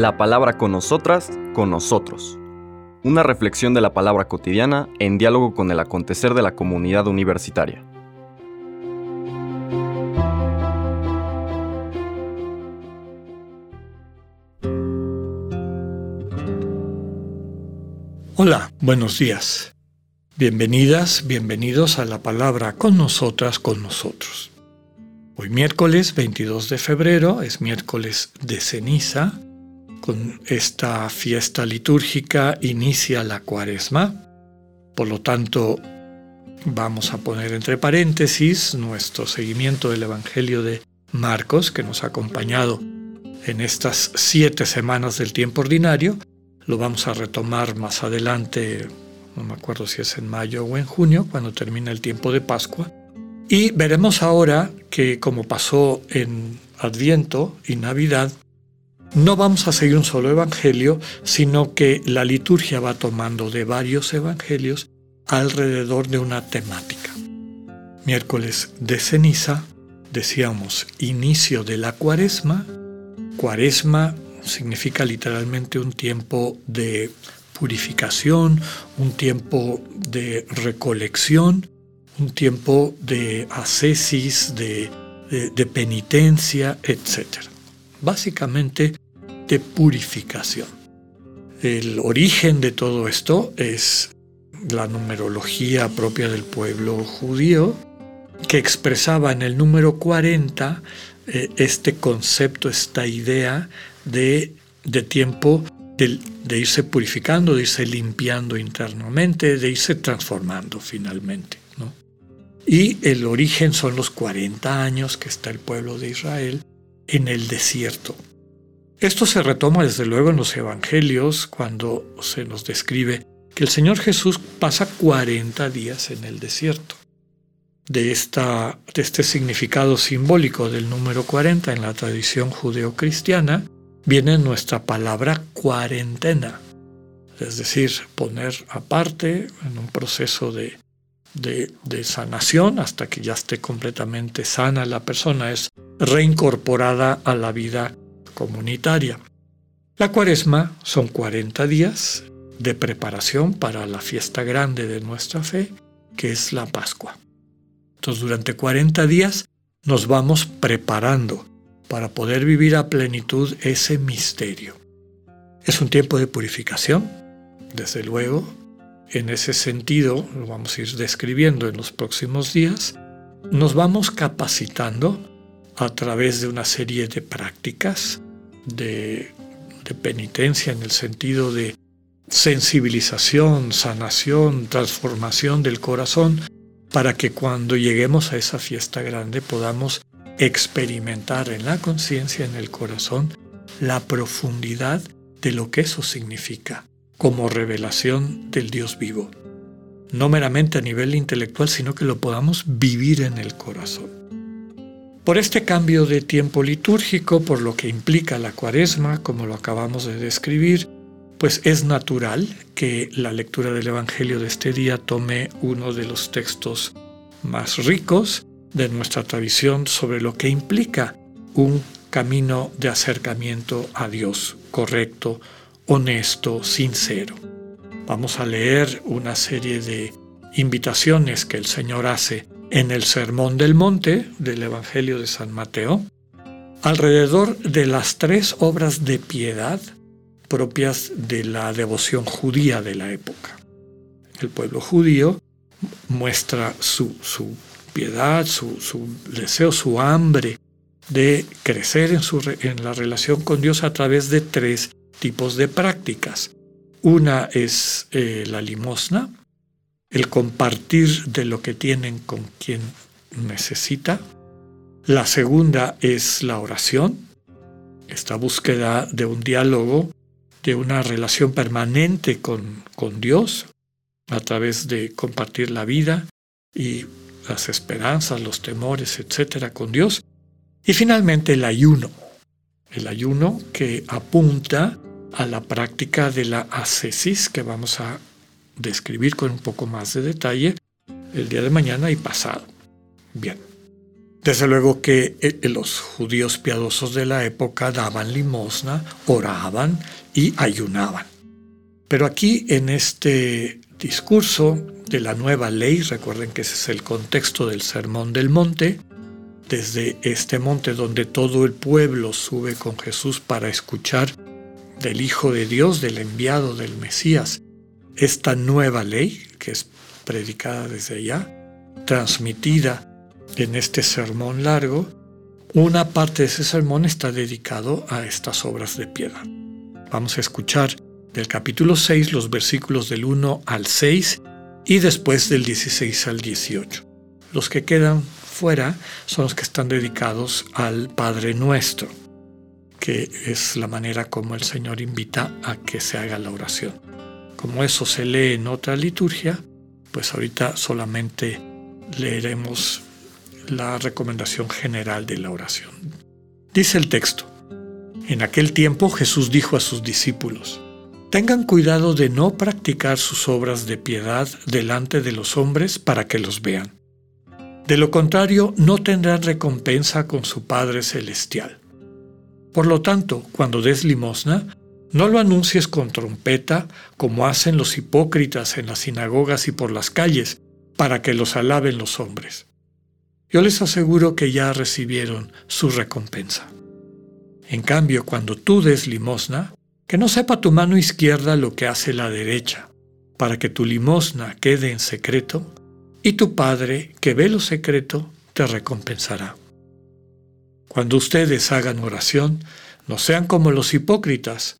La palabra con nosotras, con nosotros. Una reflexión de la palabra cotidiana en diálogo con el acontecer de la comunidad universitaria. Hola, buenos días. Bienvenidas, bienvenidos a la palabra con nosotras, con nosotros. Hoy miércoles 22 de febrero es miércoles de ceniza. Con esta fiesta litúrgica inicia la cuaresma. Por lo tanto, vamos a poner entre paréntesis nuestro seguimiento del Evangelio de Marcos, que nos ha acompañado en estas siete semanas del tiempo ordinario. Lo vamos a retomar más adelante no me acuerdo si es en mayo o en junio, cuando termina el tiempo de Pascua. Y veremos ahora que como pasó en Adviento y Navidad, no vamos a seguir un solo evangelio, sino que la liturgia va tomando de varios evangelios alrededor de una temática. Miércoles de ceniza, decíamos, inicio de la cuaresma. Cuaresma significa literalmente un tiempo de purificación, un tiempo de recolección, un tiempo de ascesis, de, penitencia, etc. Básicamente de purificación. El origen de todo esto es la numerología propia del pueblo judío, que expresaba en el número 40 eh, este concepto, esta idea de, de tiempo de, irse purificando, de irse limpiando internamente, de irse transformando finalmente. Y el origen son los 40 años que está el pueblo de Israel en el desierto. Esto se retoma desde luego en los evangelios cuando se nos describe que el Señor Jesús pasa 40 días en el desierto. De, esta, de este significado simbólico del número 40 en la tradición judeocristiana, viene nuestra palabra cuarentena, es decir, poner aparte en un proceso de, de, sanación hasta que ya esté completamente sana la persona, es reincorporada a la vida comunitaria. La cuaresma son 40 días de preparación para la fiesta grande de nuestra fe, que es la Pascua. Entonces, durante 40 días nos vamos preparando para poder vivir a plenitud ese misterio. Es un tiempo de purificación, desde luego. En ese sentido, lo vamos a ir describiendo en los próximos días, nos vamos capacitando a través de una serie de prácticas de, penitencia en el sentido de sensibilización, sanación, transformación del corazón, para que cuando lleguemos a esa fiesta grande podamos experimentar en la conciencia, en el corazón, la profundidad de lo que eso significa como revelación del Dios vivo. No meramente a nivel intelectual, sino que lo podamos vivir en el corazón. Por este cambio de tiempo litúrgico, por lo que implica la cuaresma, como lo acabamos de describir, pues es natural que la lectura del Evangelio de este día tome uno de los textos más ricos de nuestra tradición sobre lo que implica un camino de acercamiento a Dios correcto, honesto, sincero. Vamos a leer una serie de invitaciones que el Señor hace en el Sermón del Monte del Evangelio de San Mateo alrededor de las tres obras de piedad propias de la devoción judía de la época. El pueblo judío muestra su, su piedad, su, deseo, su hambre de crecer en, su, en la relación con Dios a través de tres tipos de prácticas. Una es eh, la limosna, el compartir de lo que tienen con quien necesita. La segunda es la oración, esta búsqueda de un diálogo, de una relación permanente con, con Dios a través de compartir la vida y las esperanzas, los temores, etcétera, con Dios. Y finalmente el ayuno. El ayuno que apunta a la práctica de la ascesis que vamos a describir con un poco más de detalle el día de mañana y pasado. Bien. Desde luego que eh, los judíos piadosos de la época daban limosna, oraban y ayunaban. Pero aquí en este discurso de la nueva ley, recuerden que ese es el contexto del Sermón del Monte, desde este monte donde todo el pueblo sube con Jesús para escuchar del Hijo de Dios, del enviado del Mesías, esta nueva ley que es predicada desde allá, transmitida en este sermón largo, una parte de ese sermón está dedicado a estas obras de piedad. Vamos a escuchar del capítulo 6 los versículos del 1 al 6 y después del 16 al 18. Los que quedan fuera son los que están dedicados al Padre Nuestro, que es la manera como el Señor invita a que se haga la oración. Como eso se lee en otra liturgia, pues ahorita solamente leeremos la recomendación general de la oración. Dice el texto, en aquel tiempo Jesús dijo a sus discípulos, Tengan cuidado de no practicar sus obras de piedad delante de los hombres para que los vean. De lo contrario, no tendrán recompensa con su Padre Celestial. Por lo tanto, cuando des limosna, no lo anuncies con trompeta como hacen los hipócritas en las sinagogas y por las calles, para que los alaben los hombres. Yo les aseguro que ya recibieron su recompensa. En cambio, cuando tú des limosna, que no sepa tu mano izquierda lo que hace la derecha, para que tu limosna quede en secreto, y tu Padre, que ve lo secreto, te recompensará. Cuando ustedes hagan oración, no sean como los hipócritas,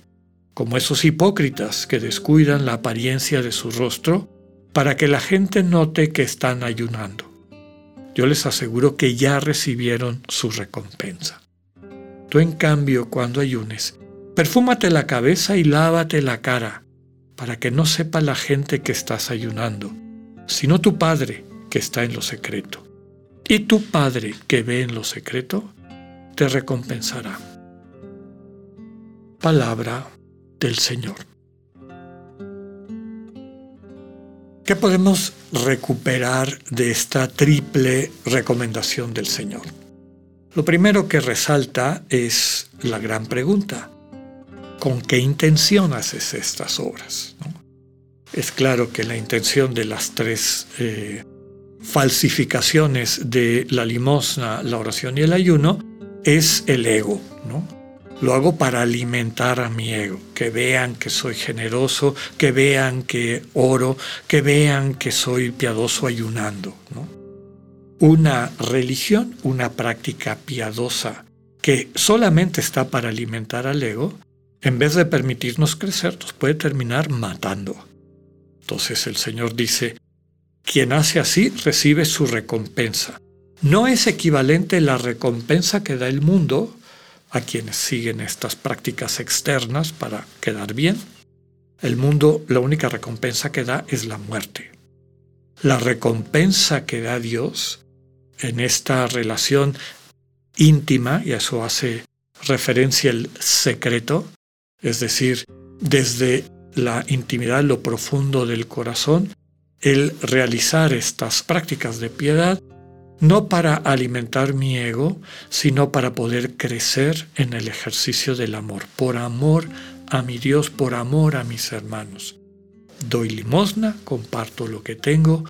como esos hipócritas que descuidan la apariencia de su rostro para que la gente note que están ayunando. Yo les aseguro que ya recibieron su recompensa. Tú en cambio, cuando ayunes, Perfúmate la cabeza y lávate la cara, para que no sepa la gente que estás ayunando, sino tu Padre que está en lo secreto. Y tu Padre que ve en lo secreto, te recompensará. Palabra del Señor. ¿Qué podemos recuperar de esta triple recomendación del Señor? Lo primero que resalta es la gran pregunta con qué intención haces estas obras. Es claro que la intención de las tres eh, falsificaciones de la limosna, la oración y el ayuno es el ego. ¿no? Lo hago para alimentar a mi ego, que vean que soy generoso, que vean que oro, que vean que soy piadoso ayunando. Una religión, una práctica piadosa que solamente está para alimentar al ego, en vez de permitirnos crecer, nos puede terminar matando. Entonces el Señor dice, quien hace así recibe su recompensa. No es equivalente la recompensa que da el mundo a quienes siguen estas prácticas externas para quedar bien. El mundo, la única recompensa que da es la muerte. La recompensa que da Dios en esta relación íntima, y a eso hace referencia el secreto, es decir, desde la intimidad, lo profundo del corazón, el realizar estas prácticas de piedad, no para alimentar mi ego, sino para poder crecer en el ejercicio del amor, por amor a mi Dios, por amor a mis hermanos. Doy limosna, comparto lo que tengo,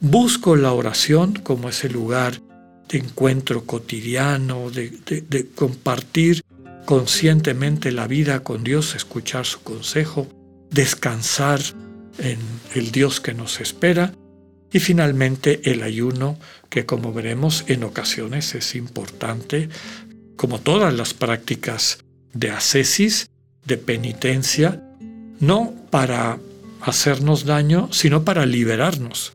busco la oración como ese lugar de encuentro cotidiano, de, de compartir conscientemente la vida con Dios, escuchar su consejo, descansar en el Dios que nos espera y finalmente el ayuno, que como veremos en ocasiones es importante, como todas las prácticas de ascesis, de penitencia, no para hacernos daño, sino para liberarnos,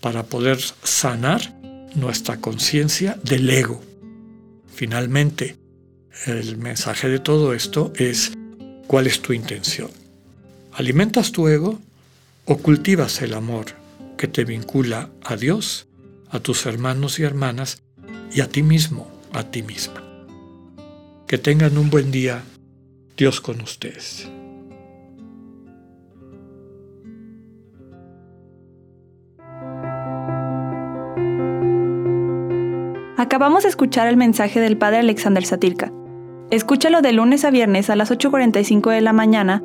para poder sanar nuestra conciencia del ego Finalmente, el mensaje de todo esto es cuál es tu intención. ¿Alimentas tu ego o cultivas el amor que te vincula a Dios, a tus hermanos y hermanas y a ti mismo, a ti misma? Que tengan un buen día. Dios con ustedes. Acabamos de escuchar el mensaje del Padre Alexander Satirka. Escúchalo de lunes a viernes a las 8.45 de la mañana